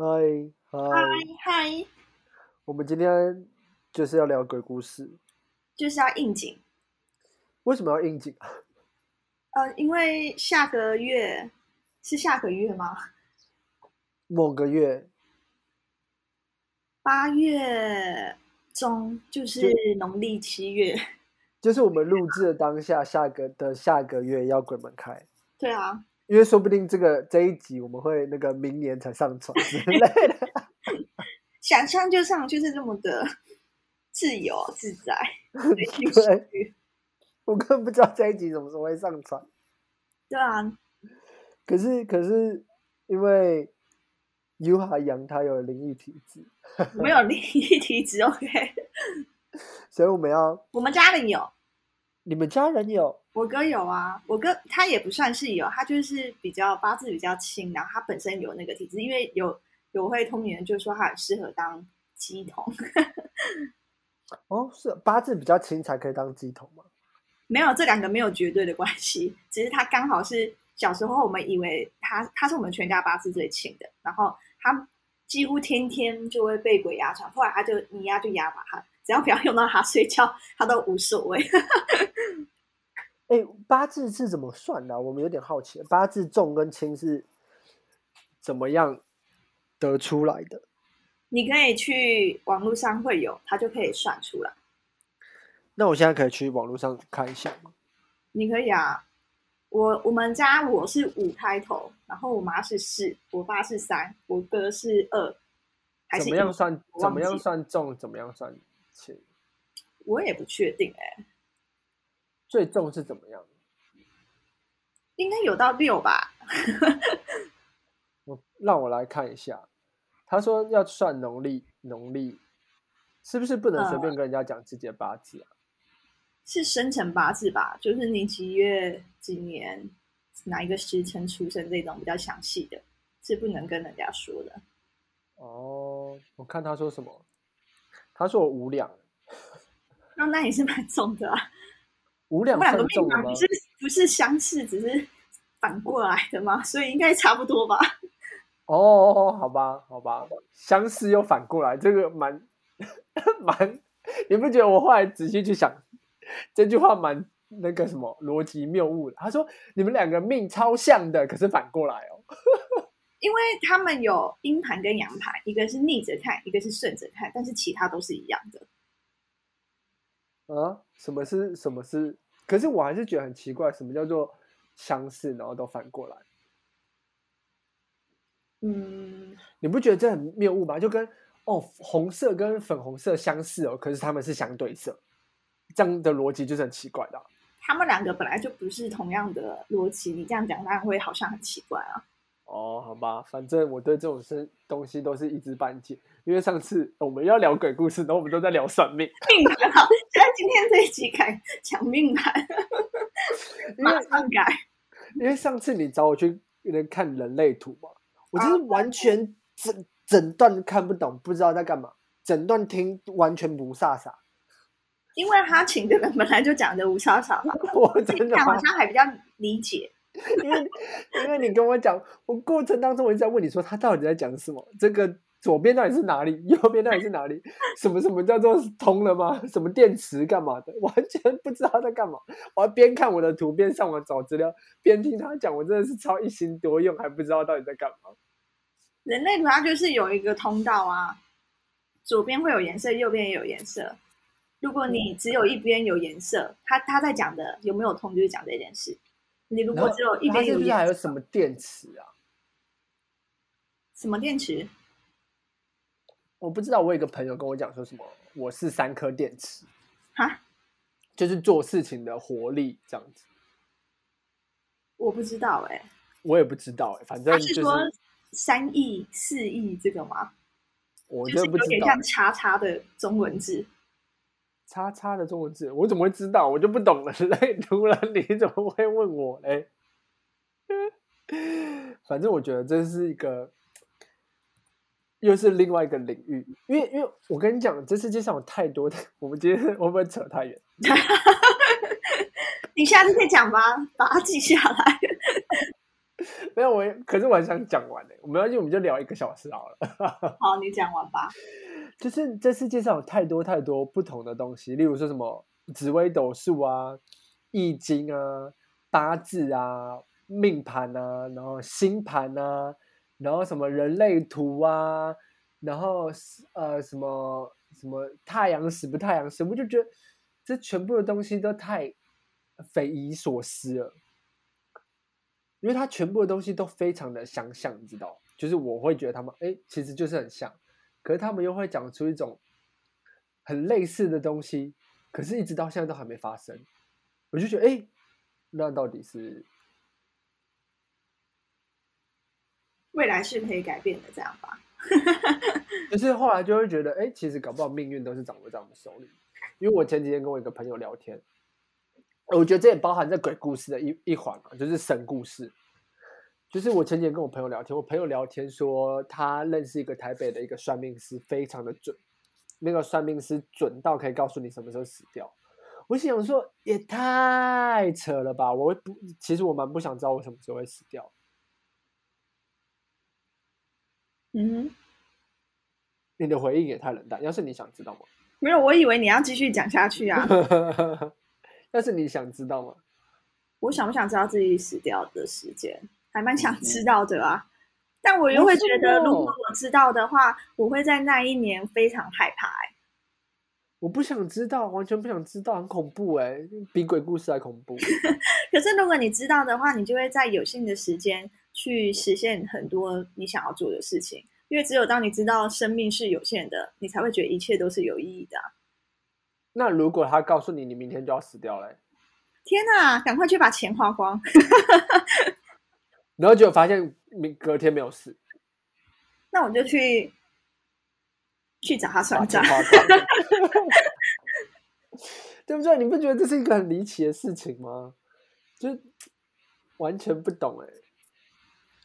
嗨嗨，嗨，我们今天就是要聊鬼故事。就是要应景。为什么要应景啊？呃，因为下个月是下个月吗？某个月八月中就是农历七月。就是我们录制的当下，下个的下个月要鬼门开，对啊，因为说不定这个这一集我们会那个明年才上传之类的。想上就上，就是这么的自由自在。对，我根本不知道这一集什么时候会上传。对啊，可是可是因为 U 哈阳他有灵异体质，没有灵异体质，OK。所以我们要我们家里有，你们家人有我哥有啊，我哥他也不算是有，他就是比较八字比较轻，然后他本身有那个体质，因为有有会通灵人就说他很适合当鸡童，哦，是八字比较轻才可以当鸡头吗？没有这两个没有绝对的关系，只是他刚好是小时候我们以为他他是我们全家八字最轻的，然后他几乎天天就会被鬼压床，后来他就你压就压吧，他只要不要用到他睡觉，他都无所谓。哎，八字是怎么算的啊？我们有点好奇，八字重跟轻是怎么样得出来的？你可以去网络上会有，他就可以算出来。那我现在可以去网络上看一下吗？你可以啊，我我们家我是五开头，然后我妈是四，我爸是三，我哥是二，还是怎么样算？怎么样算重？怎么样算轻？我也不确定哎、最重是怎么样？应该有到六吧？我让我来看一下。他说要算农历，农历是不是不能随便跟人家讲自己的八字啊？是生辰八字吧？就是你几月几年哪一个时辰出生这种比较详细的，是不能跟人家说的。哦，我看他说什么？他说我五两，那那也是蛮重的啊。五两个算重吗命盘不？是不是相似，只是反过来的吗，所以应该差不多吧。哦，好吧，好吧，相似又反过来，这个蛮蛮，你不觉得我后来仔细去想，这句话蛮那个什么逻辑谬误的？他说你们两个命超像的，可是反过来哦。因为他们有阴盘跟阳盘，一个是逆着看，一个是顺着看，但是其他都是一样的。啊，什么是什么是？可是我还是觉得很奇怪，什么叫做相似，然后都反过来？嗯，你不觉得这很谬误吗？就跟哦，红色跟粉红色相似哦，可是他们是相对色，这样的逻辑就是很奇怪的啊、他们两个本来就不是同样的逻辑，你这样讲当然会好像很奇怪啊。哦，好吧，反正我对这种事东西都是一知半解。因为上次我们要聊鬼故事，然后我们都在聊算命，命盘好，现在今天这一集改抢命盘，马上改。因为上次你找我去那看人类图嘛，我就是完全整整段看不懂，不知道在干嘛，整段听完全不飒飒。因为他请的人本来就讲的无飒飒嘛，我好真的好？像还比较理解。因为因为你跟我讲，我过程当中我一直在问你说他到底在讲什么，这个左边到底是哪里，右边到底是哪里，什么什么叫做通了吗？什么电池干嘛的，完全不知道他在干嘛。我要边看我的图边上网找资料，边听他讲，我真的是超一心多用，还不知道到底在干嘛。人类图它就是有一个通道啊，左边会有颜色，右边也有颜色。如果你只有一边有颜色，他他在讲的有没有通，就是讲这件事。你如果只有一边有颜是不是还有什么电池啊？什么电池？我不知道，我有一个朋友跟我讲说什么，我是三颗电池，哈，就是做事情的活力这样子。我不知道哎、我也不知道、欸，反正就是他说三亿、四亿这个吗？我就是真的不知道。有点像叉叉的中文字。叉叉的中文字，我怎么会知道？我就不懂了。类突然你怎么会问我嘞？反正我觉得这是一个，又是另外一个领域。因为因为我跟你讲，这世界上有太多的，我们今天会不会扯太远？你下次可以讲吧，把它记下来。没有我，可是我很想讲完呢。我们要就我们就聊一个小时好了。好，你讲完吧。就是这世界上有太多太多不同的东西，例如说什么紫微斗数啊、易经啊、八字啊、命盘啊，然后星盘啊，然后什么人类图啊，然后呃什么什么太阳死不太阳死，我就觉得这全部的东西都太匪夷所思了。因为它全部的东西都非常的相像，你知道？就是我会觉得他们，哎，其实就是很像，可是他们又会讲出一种很类似的东西，可是一直到现在都还没发生，我就觉得，哎，那到底是未来是可以改变的，这样吧？就是后来就会觉得，哎，其实搞不好命运都是掌握在我们手里。因为我前几天跟我一个朋友聊天。我觉得这也包含在鬼故事的一一环嘛，就是神故事。就是我前几天跟我朋友聊天，我朋友聊天说他认识一个台北的一个算命师，非常的准。那个算命师准到可以告诉你什么时候死掉。我想说也太扯了吧！我不，其实我蛮不想知道我什么时候会死掉。嗯，你的回应也太冷淡。要是你想知道吗？没有，我以为你要继续讲下去啊。要是你想知道吗？我想不想知道自己死掉的时间？还蛮想知道的啊。但我又会觉得，如果我知道的话，我会在那一年非常害怕。哎，我不想知道，完全不想知道，很恐怖哎，比鬼故事还恐怖。可是如果你知道的话，你就会在有限的时间去实现很多你想要做的事情。因为只有当你知道生命是有限的，你才会觉得一切都是有意义的。那如果他告诉你，你明天就要死掉了，天哪！赶快去把钱花光，然后就发现明隔天没有死，那我就去去找他算账，对不对？你不觉得这是一个很离奇的事情吗？就完全不懂哎，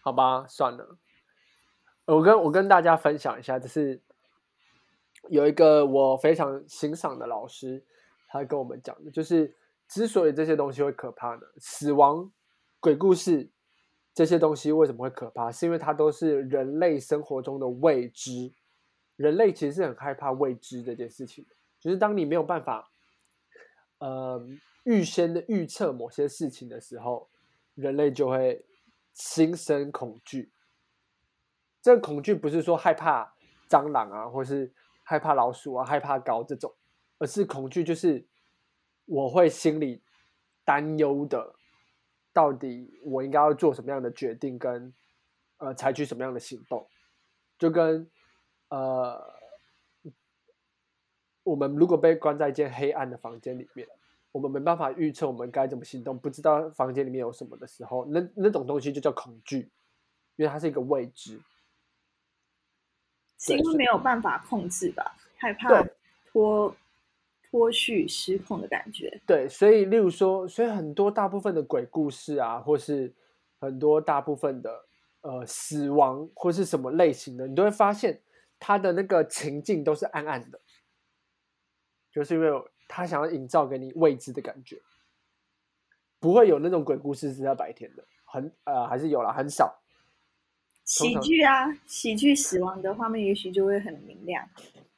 好吧，算了，我跟我跟大家分享一下，就是。有一个我非常欣赏的老师，他跟我们讲的，就是之所以这些东西会可怕呢，死亡、鬼故事这些东西为什么会可怕？是因为它都是人类生活中的未知。人类其实是很害怕未知这件事情，就是当你没有办法，呃，预先的预测某些事情的时候，人类就会心生恐惧。这个恐惧不是说害怕蟑螂啊，或是。害怕老鼠啊，害怕高这种，而是恐惧，就是我会心里担忧的，到底我应该要做什么样的决定，跟呃采取什么样的行动，就跟呃我们如果被关在一间黑暗的房间里面，我们没办法预测我们该怎么行动，不知道房间里面有什么的时候，那那种东西就叫恐惧，因为它是一个未知。是因为没有办法控制吧，害怕脱脱序失控的感觉。对，所以例如说，所以很多大部分的鬼故事啊，或是很多大部分的呃死亡或是什么类型的，你都会发现它的那个情境都是暗暗的，就是因为他想要营造给你未知的感觉，不会有那种鬼故事是在白天的，很呃还是有了，很少。喜剧啊，喜剧死亡的画面也许就会很明亮。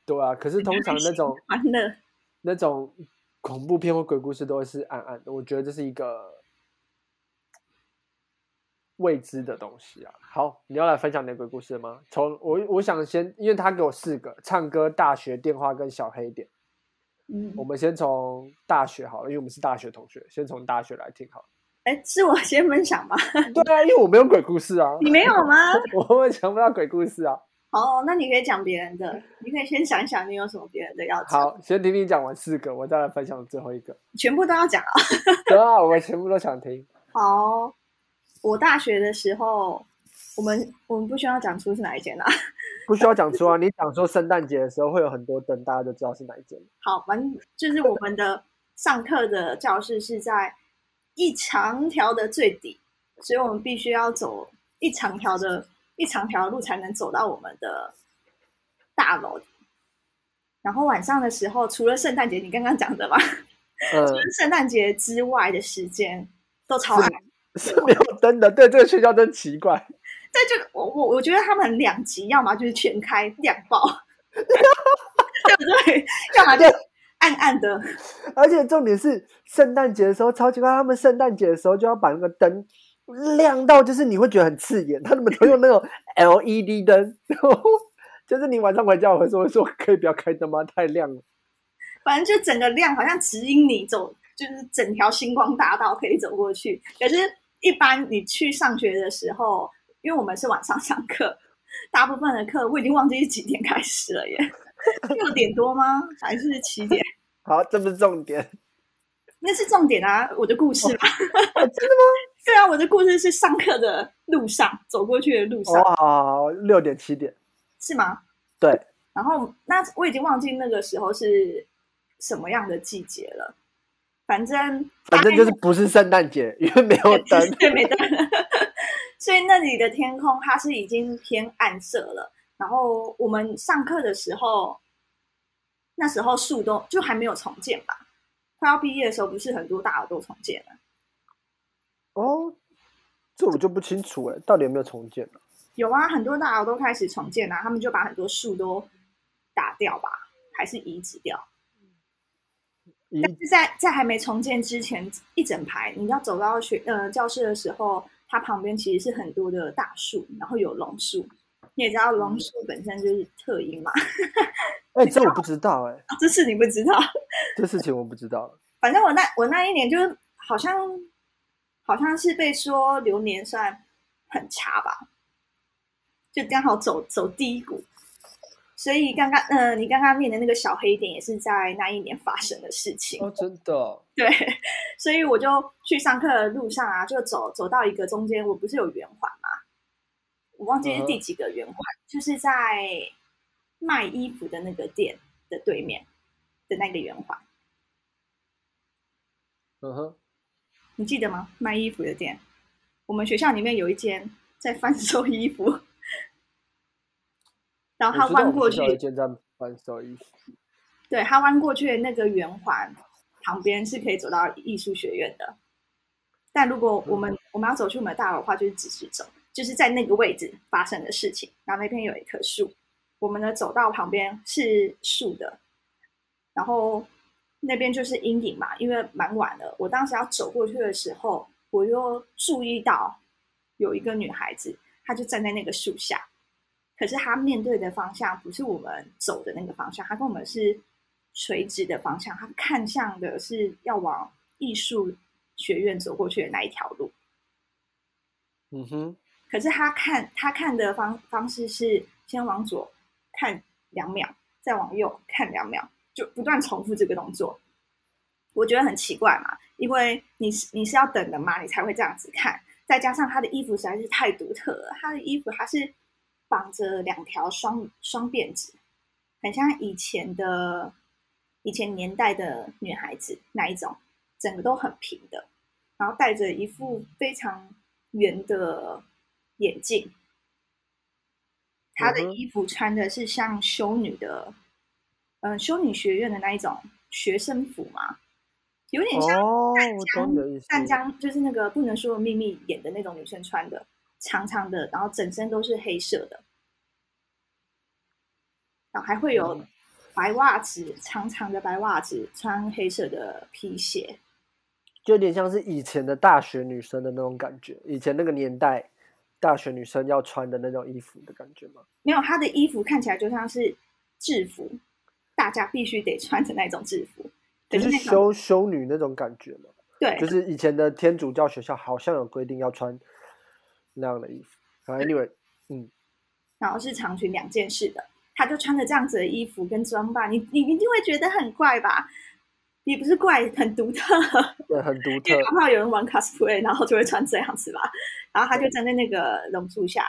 对啊，可是通常那种欢乐、那种恐怖片或鬼故事都会是暗暗的。我觉得这是一个未知的东西啊。好，你要来分享你的鬼故事吗？从我我想先，因为他给我四个：唱歌、大学、电话跟小黑点。嗯，我们先从大学好了，因为我们是大学同学，先从大学来听好了。哎，是我先分享吗。对啊，因为我没有鬼故事啊。你没有吗？我讲不到鬼故事啊。好，那你可以讲别人的。你可以先想一想，你有什么别人的要讲。好，先听你讲完四个，我再来分享最后一个。全部都要讲啊？对啊，我全部都想听。好，我大学的时候，我们我们不需要讲出是哪一间啊？不需要讲出啊。你讲说圣诞节的时候会有很多灯，大家就知道是哪一间。好，反正就是我们的上课的教室是在。一长条的最底，所以我们必须要走一长条的一长条路才能走到我们的大楼。然后晚上的时候，除了圣诞节，你刚刚讲的嘛，除了圣诞节之外的时间都超暗，是没有灯的。对，这个学校真奇怪。这就，我我我觉得他们两极，要么就是全开两爆，对 不对？要么就暗暗的。而且重点是圣诞节的时候超奇怪，他们圣诞节的时候就要把那个灯亮到，就是你会觉得很刺眼。他们都用那种 LED 灯，就是你晚上回家我会说说可以不要开灯吗？太亮了。反正就整个亮，好像指引你走，就是整条星光大道可以走过去。可是，一般你去上学的时候，因为我们是晚上上课，大部分的课我已经忘记是几点开始了耶，六点多吗？还是七点？好，这不是重点，那是重点啊！我的故事嘛，真的吗？对啊，我的故事是上课的路上走过去的路上。哇，六点七点是吗？对。然后，那我已经忘记那个时候是。什么样的季节了？反正反正就是不是圣诞节，因为没有灯，对，没灯。所以那里的天空它是已经偏暗色了。然后我们上课的时候，那时候树都就还没有重建吧？快要毕业的时候，不是很多大楼都重建了？哦，这我就不清楚哎，到底有没有重建呢？有啊，很多大楼都开始重建了，他们就把很多树都打掉吧，还是移植掉？但是在在还没重建之前，一整排你要走到学呃教室的时候，它旁边其实是很多的大树，然后有榕树。你也知道榕树本身就是特音嘛？哎，这我不知道哎，这事你不知道？这事情我不知道。反正我那我那一年就好像好像是被说流年算很差吧，就刚好走走低谷。所以刚刚，嗯，你刚刚念的那个小黑点也是在那一年发生的事情哦，真的。对，所以我就去上课的路上啊，就走走到一个中间，我不是有圆环吗？我忘记是第几个圆环，就是在卖衣服的那个店的对面的那个圆环。嗯哼，你记得吗？卖衣服的店，我们学校里面有一间在贩售衣服。然后他弯过去，对他弯过去的那个圆环旁边是可以走到艺术学院的。但如果我们我们要走去我们的大楼的话，就是直直走，就是在那个位置发生的事情。然后那边有一棵树，我们的走道旁边是树的，然后那边就是阴影嘛，因为蛮晚了。我当时要走过去的时候，我又注意到有一个女孩子，她就站在那个树下。可是他面对的方向不是我们走的那个方向，他跟我们是垂直的方向，他看向的是要往艺术学院走过去的那一条路。嗯哼。可是他看他看的方方式是先往左看两秒，再往右看两秒，就不断重复这个动作。我觉得很奇怪嘛，因为你是你是要等的嘛，你才会这样子看。再加上他的衣服实在是太独特了，他的衣服他是。绑着两条双双辫子，很像以前的以前年代的女孩子那一种，整个都很平的，然后戴着一副非常圆的眼镜。她的衣服穿的是像修女的，嗯，修女学院的那一种学生服嘛，有点像淡江，就是那个不能说的秘密演的那种女生穿的。长长的，然后整身都是黑色的，然后还会有白袜子，长长的白袜子，穿黑色的皮鞋，就有点像是以前的大学女生的那种感觉。以前那个年代，大学女生要穿的那种衣服的感觉吗？没有，她的衣服看起来就像是制服，大家必须得穿的那种制服，就是修修女那种感觉嘛。对，就是以前的天主教学校好像有规定要穿。那样的衣服，Anyway，嗯，然后是长裙两件式的，他就穿着这样子的衣服跟装扮，你你一定会觉得很怪吧？也不是怪，很独特，对，很独特。刚好有人玩 cosplay，然后就会穿这样子吧。然后他就站在那个榕树下，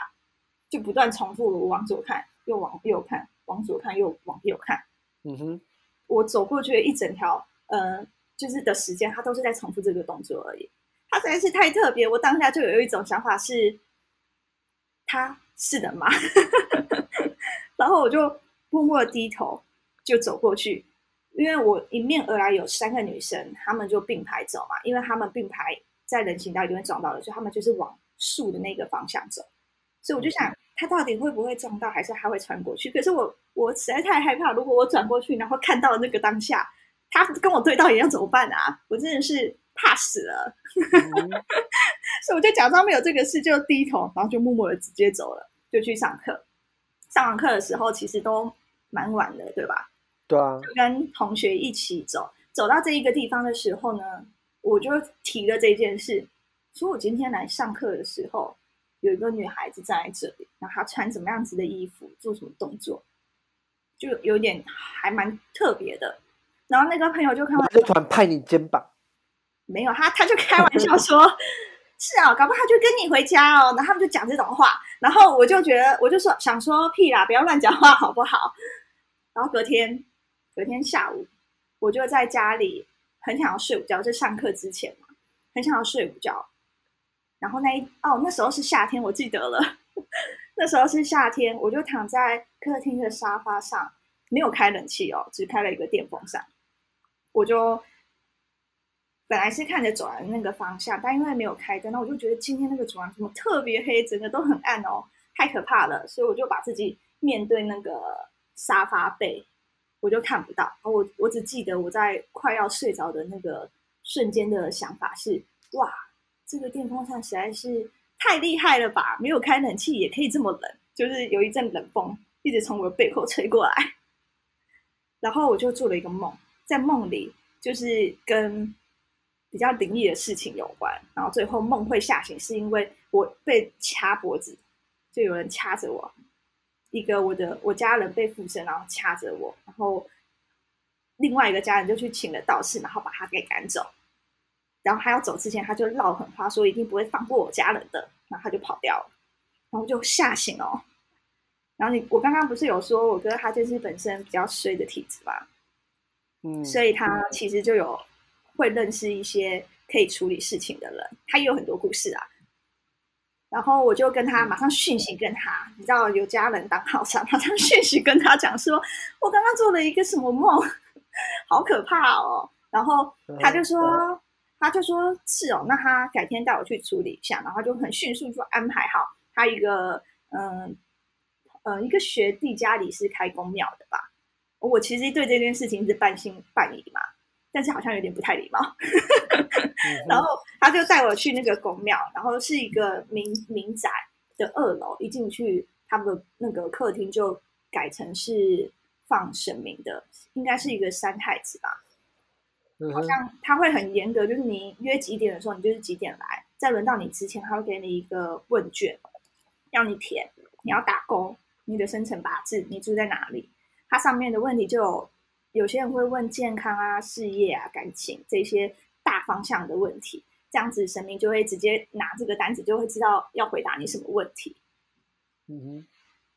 就不断重复往左看，又往右看，往左看又往右看。嗯哼，我走过去一整条，呃，就是的时间，他都是在重复这个动作而已。他实在是太特别，我当下就有一种想法是，他是的吗？然后我就默默低头就走过去，因为我迎面而来有三个女生，她们就并排走嘛，因为她们并排在人行道一定会撞到的，所以她们就是往树的那个方向走。所以我就想，他到底会不会撞到，还是他会穿过去？可是我我实在太害怕，如果我转过去，然后看到那个当下，他跟我对到眼要怎么办啊？我真的是怕死了。所以我就假装没有这个事，就低头，然后就默默的直接走了，就去上课。上完课的时候，其实都蛮晚的，对吧？对啊，就跟同学一起走，走到这一个地方的时候呢，我就提了这件事，说我今天来上课的时候，有一个女孩子站在这里，然后她穿什么样子的衣服，做什么动作，就有点还蛮特别的。然后那个朋友就看到，就突然拍你肩膀，没有他，他就开玩笑说：“ 是啊，搞不好他就跟你回家哦。”然后他们就讲这种话，然后我就觉得，我就说想说屁啦，不要乱讲话好不好？然后隔天。隔天下午，我就在家里很想要睡午觉，在上课之前嘛，很想要睡午觉。然后那一哦，那时候是夏天，我记得了。那时候是夏天，我就躺在客厅的沙发上，没有开冷气哦，只开了一个电风扇。我就本来是看着走廊那个方向，但因为没有开灯，那我就觉得今天那个走廊怎么特别黑，整个都很暗哦，太可怕了。所以我就把自己面对那个沙发背。我就看不到，我我只记得我在快要睡着的那个瞬间的想法是：哇，这个电风扇实在是太厉害了吧！没有开冷气也可以这么冷，就是有一阵冷风一直从我的背后吹过来。然后我就做了一个梦，在梦里就是跟比较灵异的事情有关。然后最后梦会吓醒，是因为我被掐脖子，就有人掐着我。一个我的我家人被附身，然后掐着我，然后另外一个家人就去请了道士，然后把他给赶走。然后他要走之前，他就唠狠话，说一定不会放过我家人的，然后他就跑掉了，然后就吓醒哦。然后你我刚刚不是有说我哥他就是本身比较衰的体质嘛，嗯，所以他其实就有会认识一些可以处理事情的人，他也有很多故事啊。然后我就跟他马上讯息跟他，你知道有家人当好上，马上讯息跟他讲说，我刚刚做了一个什么梦，好可怕哦。然后他就说，他就说是哦，那他改天带我去处理一下，然后就很迅速就安排好他一个嗯嗯一个学弟家里是开公庙的吧。我其实对这件事情是半信半疑嘛。但是好像有点不太礼貌，然后他就带我去那个宫庙，然后是一个民民宅的二楼，一进去他们的那个客厅就改成是放神明的，应该是一个三太子吧。好像他会很严格，就是你约几点的时候，你就是几点来，在轮到你之前，他会给你一个问卷，要你填，你要打勾你的生辰八字，你住在哪里，它上面的问题就有。有些人会问健康啊、事业啊、感情这些大方向的问题，这样子神明就会直接拿这个单子，就会知道要回答你什么问题。嗯哼，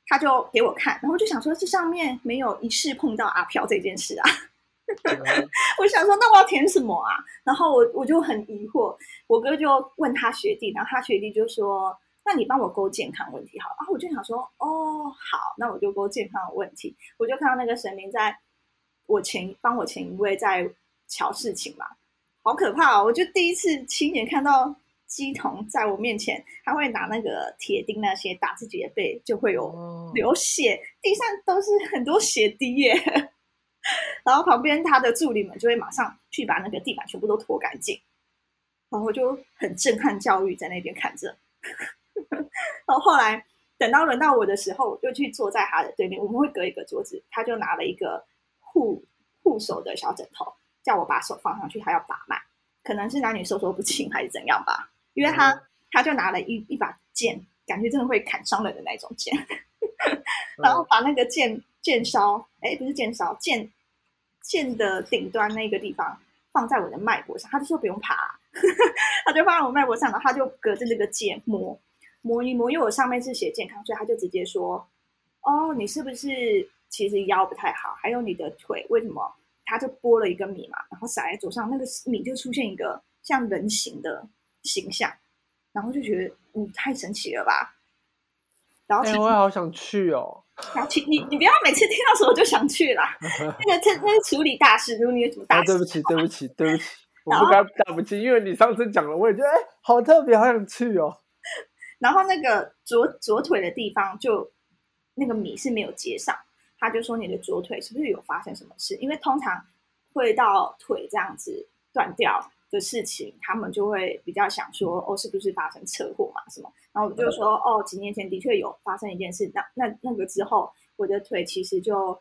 他就给我看，然后就想说，这上面没有一次碰到阿飘这件事啊。我想说，那我要填什么啊？然后我我就很疑惑，我哥就问他学弟，然后他学弟就说：“那你帮我勾健康问题好。”然后我就想说：“哦，好，那我就勾健康的问题。”我就看到那个神明在。我前帮我前一位在瞧事情嘛，好可怕哦！我就第一次亲眼看到鸡童在我面前，他会拿那个铁钉那些打自己的背，就会有流血，地上都是很多血滴耶。然后旁边他的助理们就会马上去把那个地板全部都拖干净，然后就很震撼教育在那边看着。然后后来等到轮到我的时候，我就去坐在他的对面，我们会隔一个桌子，他就拿了一个。护护手的小枕头，叫我把手放上去，他要把脉，可能是男女授受不亲还是怎样吧？因为他他就拿了一一把剑，感觉真的会砍伤人的那种剑，然后把那个剑剑梢，哎，不是剑梢，剑剑的顶端那个地方放在我的脉搏上，他就说不用爬，他就放在我脉搏上，然后他就隔着那个剑摸摸一摸，因为我上面是写健康，所以他就直接说，哦，你是不是？其实腰不太好，还有你的腿为什么？他就拨了一个米嘛，然后撒在桌上，那个米就出现一个像人形的形象，然后就觉得嗯太神奇了吧。然后我也好想去哦。然后你你不要每次听到什么就想去啦。那个那那个处理大事，如果你有什么大事，对不起对不起对不起。我不该对不起，因为你上次讲了，我也觉得哎，好特别，好想去哦。然后那个左左腿的地方就那个米是没有接上，他就说你的左腿是不是有发生什么事？因为通常会到腿这样子断掉的事情，他们就会比较想说哦，是不是发生车祸嘛？什么？然后我就说哦，几年前的确有发生一件事，那那那个之后，我的腿其实就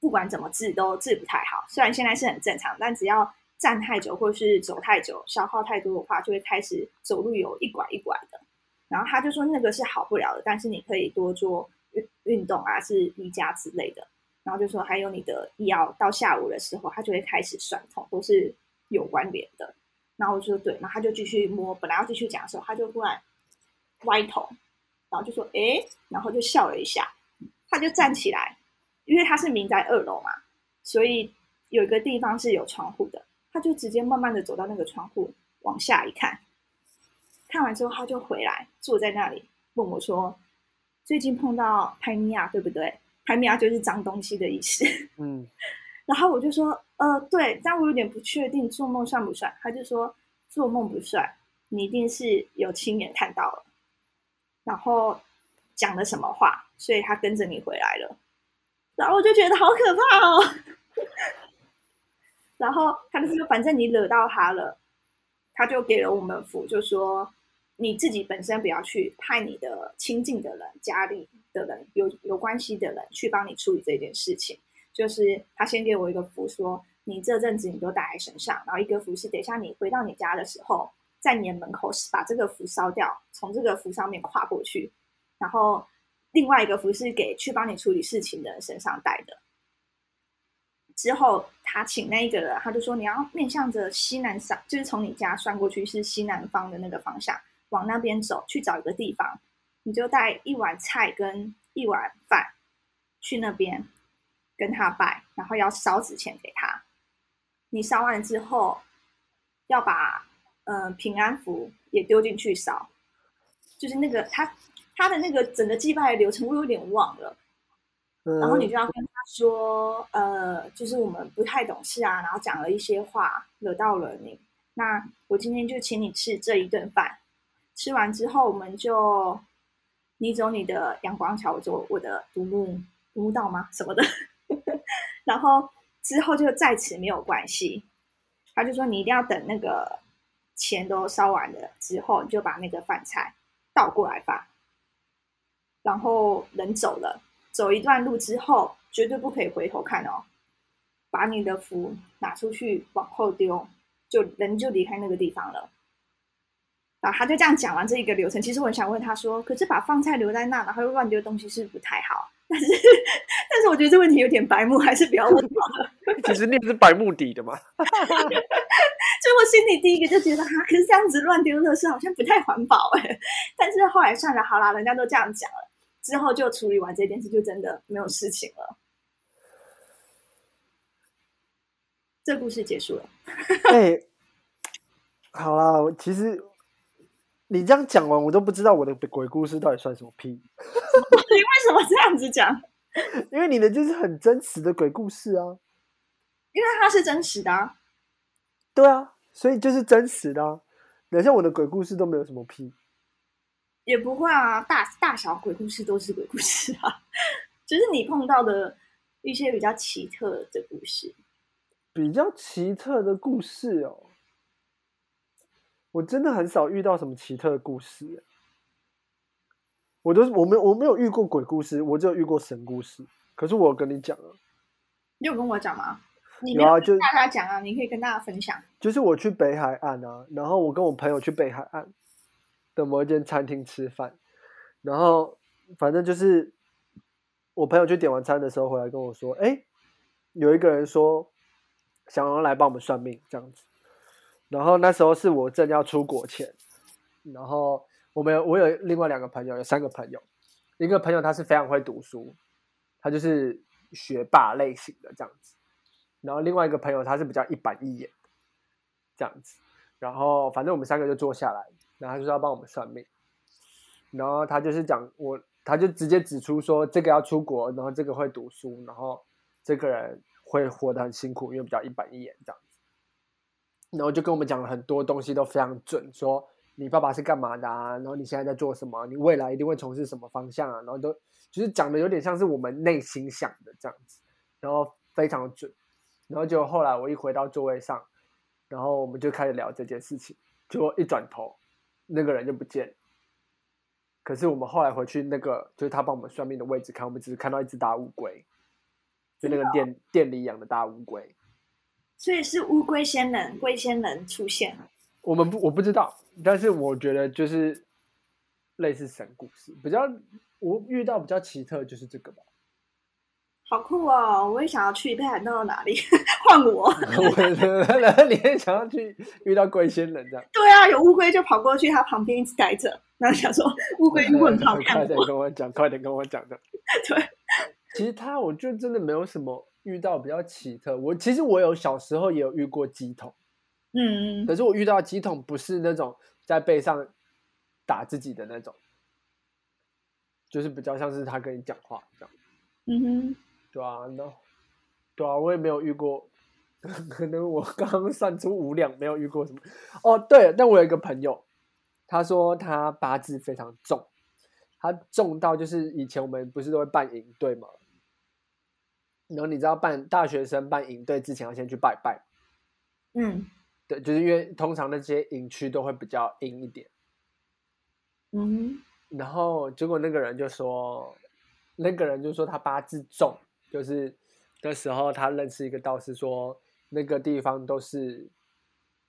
不管怎么治都治不太好，虽然现在是很正常，但只要站太久或是走太久，消耗太多的话，就会开始走路有一拐一拐的。然后他就说那个是好不了的，但是你可以多做运运动啊，是瑜伽之类的。然后就说还有你的腰到下午的时候，它就会开始酸痛，都是有关联的。然后我说对，然后他就继续摸，本来要继续讲的时候，他就突然歪头，然后就说哎，然后就笑了一下，他就站起来，因为他是明在二楼嘛，所以有一个地方是有窗户的，他就直接慢慢的走到那个窗户往下一看。看完之后，他就回来坐在那里问我说：“最近碰到拍米亚对不对？拍米亚就是脏东西的意思。”嗯，然后我就说：“呃，对，但我有点不确定做梦算不算。”他就说：“做梦不算，你一定是有亲眼看到了，然后讲了什么话，所以他跟着你回来了。”然后我就觉得好可怕哦。然后他就说：“反正你惹到他了，他就给了我们符，就说。”你自己本身不要去派你的亲近的人、家里的人、有有关系的人去帮你处理这件事情。就是他先给我一个符，说你这阵子你都带在身上，然后一个符是等一下你回到你家的时候，在你的门口把这个符烧掉，从这个符上面跨过去。然后另外一个符是给去帮你处理事情的人身上带的。之后他请那一个人，他就说你要面向着西南上，就是从你家算过去是西南方的那个方向。往那边走，去找一个地方，你就带一碗菜跟一碗饭去那边跟他拜，然后要烧纸钱给他。你烧完之后，要把嗯平安符也丢进去烧，就是那个他他的那个整个祭拜的流程我有点忘了。然后你就要跟他说，呃，就是我们不太懂事啊，然后讲了一些话惹到了你，那我今天就请你吃这一顿饭。吃完之后，我们就你走你的阳光桥，我走我的独木独木道吗？什么的？然后之后就在此没有关系。他就说你一定要等那个钱都烧完了之后，你就把那个饭菜倒过来吧。然后人走了，走一段路之后，绝对不可以回头看哦。把你的符拿出去往后丢，就人就离开那个地方了。然后他就这样讲完这一个流程。其实我很想问他说：“可是把饭菜留在那，然后又乱丢东西，是不太好。”但是，但是我觉得这问题有点白目，还是不要问好了。其实那是白目底的嘛。所以我心里第一个就觉得，哈，可是这样子乱丢垃圾好像不太环保哎。但是后来算了，好啦，人家都这样讲了，之后就处理完这件事，就真的没有事情了。这故事结束了。哎，好啦，其实。你这样讲完，我都不知道我的鬼故事到底算什么屁。你为什么这样子讲？因为你的就是很真实的鬼故事啊。因为它是真实的啊。对啊，所以就是真实的啊。等下我的鬼故事都没有什么屁。也不会啊，大大小鬼故事都是鬼故事啊。就是你碰到的一些比较奇特的故事。比较奇特的故事哦。我真的很少遇到什么奇特的故事，我都我没我没有遇过鬼故事，我只有遇过神故事。可是我跟你讲啊，你有跟我讲吗？有啊，就大家讲啊，你可以跟大家分享。就是我去北海岸啊，然后我跟我朋友去北海岸的某一间餐厅吃饭，然后反正就是我朋友去点完餐的时候回来跟我说，哎，有一个人说想要来帮我们算命这样子。然后那时候是我正要出国前，然后我们我有另外两个朋友，有三个朋友，一个朋友他是非常会读书，他就是学霸类型的这样子，然后另外一个朋友他是比较一板一眼这样子，然后反正我们三个就坐下来，然后他就说要帮我们算命，然后他就是讲我，他就直接指出说这个要出国，然后这个会读书，然后这个人会活得很辛苦，因为比较一板一眼这样。然后就跟我们讲了很多东西，都非常准，说你爸爸是干嘛的啊，然后你现在在做什么，你未来一定会从事什么方向啊，然后都就是讲的有点像是我们内心想的这样子，然后非常准。然后就后来我一回到座位上，然后我们就开始聊这件事情，结果一转头，那个人就不见了。可是我们后来回去，那个就是他帮我们算命的位置看，我们只是看到一只大乌龟，就那个店店里养的大乌龟。所以是乌龟仙人，龟仙人出现了。我们不，我不知道，但是我觉得就是类似神故事，比较我遇到比较奇特就是这个吧。好酷哦！我也想要去，被喊到哪里？换我。我，你也想要去遇到龟仙人这样？对啊，有乌龟就跑过去，它旁边一直待着，然后想说乌龟很好看。快点跟我讲，快点跟我讲的。对，其实他，我就真的没有什么。遇到比较奇特，我其实我有小时候也有遇过鸡桶，嗯，可是我遇到鸡桶不是那种在背上打自己的那种，就是比较像是他跟你讲话这样，嗯哼，对啊，那对啊，我也没有遇过，可能我刚刚算出五两，没有遇过什么。哦，对，但我有一个朋友，他说他八字非常重，他重到就是以前我们不是都会办营队吗？然后你知道办大学生办营队之前要先去拜拜，嗯，对，就是因为通常那些营区都会比较阴一点，嗯，然后结果那个人就说，那个人就说他八字重，就是那时候他认识一个道士，说那个地方都是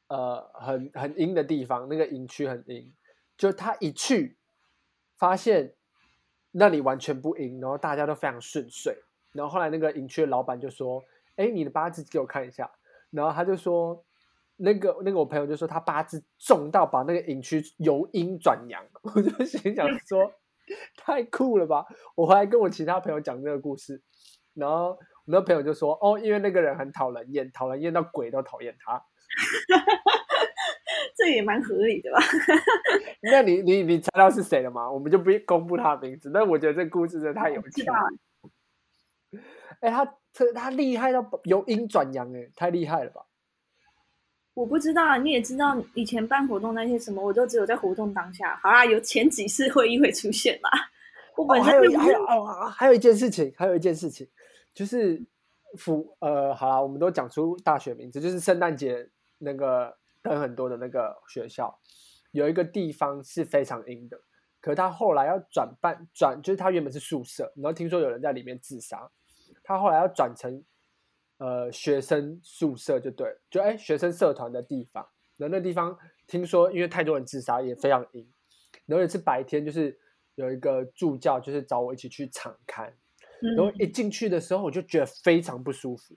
呃很很阴的地方，那个营区很阴，就他一去发现那里完全不阴，然后大家都非常顺遂。然后后来那个营区的老板就说：“哎，你的八字给我看一下。”然后他就说：“那个那个我朋友就说他八字重到把那个营区由阴转阳。”我就心想说：“太酷了吧！”我回来跟我其他朋友讲这个故事，然后我那朋友就说：“哦，因为那个人很讨人厌，讨人厌到鬼都讨厌他。”这也蛮合理的吧？那你你你猜到是谁了吗？我们就不公布他的名字。但我觉得这故事真的太有趣了。哎，他他他厉害到由阴转阳，哎，太厉害了吧！我不知道，你也知道，以前办活动那些什么，我都只有在活动当下。好啦，有前几次会议会出现啦。我本身还有还有哦，还有一件事情，还有一件事情，就是福呃，好啦，我们都讲出大学名字，就是圣诞节那个人很多的那个学校，有一个地方是非常阴的，可是他后来要转办转，就是他原本是宿舍，然后听说有人在里面自杀。他后来要转成，呃，学生宿舍就对，就哎，学生社团的地方。然后那地方听说，因为太多人自杀，也非常阴。然后也是白天，就是有一个助教，就是找我一起去敞看。然后一进去的时候，我就觉得非常不舒服。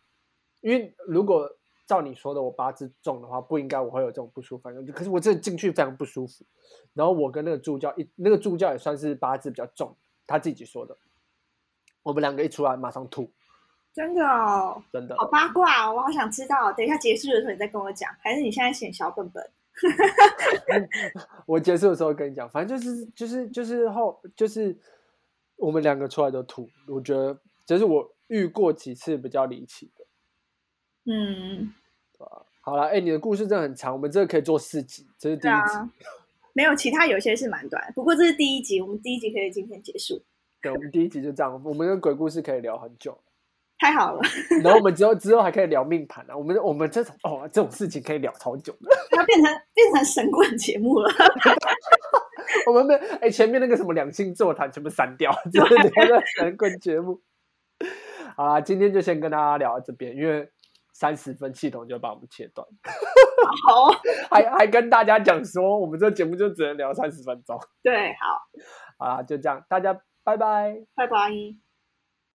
因为如果照你说的，我八字重的话，不应该我会有这种不舒服反应。可是我真的进去非常不舒服。然后我跟那个助教一，那个助教也算是八字比较重，他自己说的。我们两个一出来，马上吐。真的哦，真的好八卦哦，我好想知道。等一下结束的时候你再跟我讲，还是你现在写小本本？我结束的时候跟你讲，反正就是就是就是后就是我们两个出来都吐。我觉得这是我遇过几次比较离奇的。嗯，好了，哎，你的故事真的很长，我们这个可以做四集，这是第一集。没有，其他有些是蛮短，不过这是第一集，我们第一集可以今天结束。对，我们第一集就这样，我们的鬼故事可以聊很久。太好了，然后我们之后之后还可以聊命盘啊，我们我们这种哦这种事情可以聊超久的，要变成变成神棍节目了。我们没哎前面那个什么两性座谈全部删掉，就是聊的神棍节目。好啦，今天就先跟大家聊到这边，因为三十分系统就把我们切断。好，还还跟大家讲说，我们这节目就只能聊三十分钟。对，好，好啦，就这样，大家拜拜，拜拜。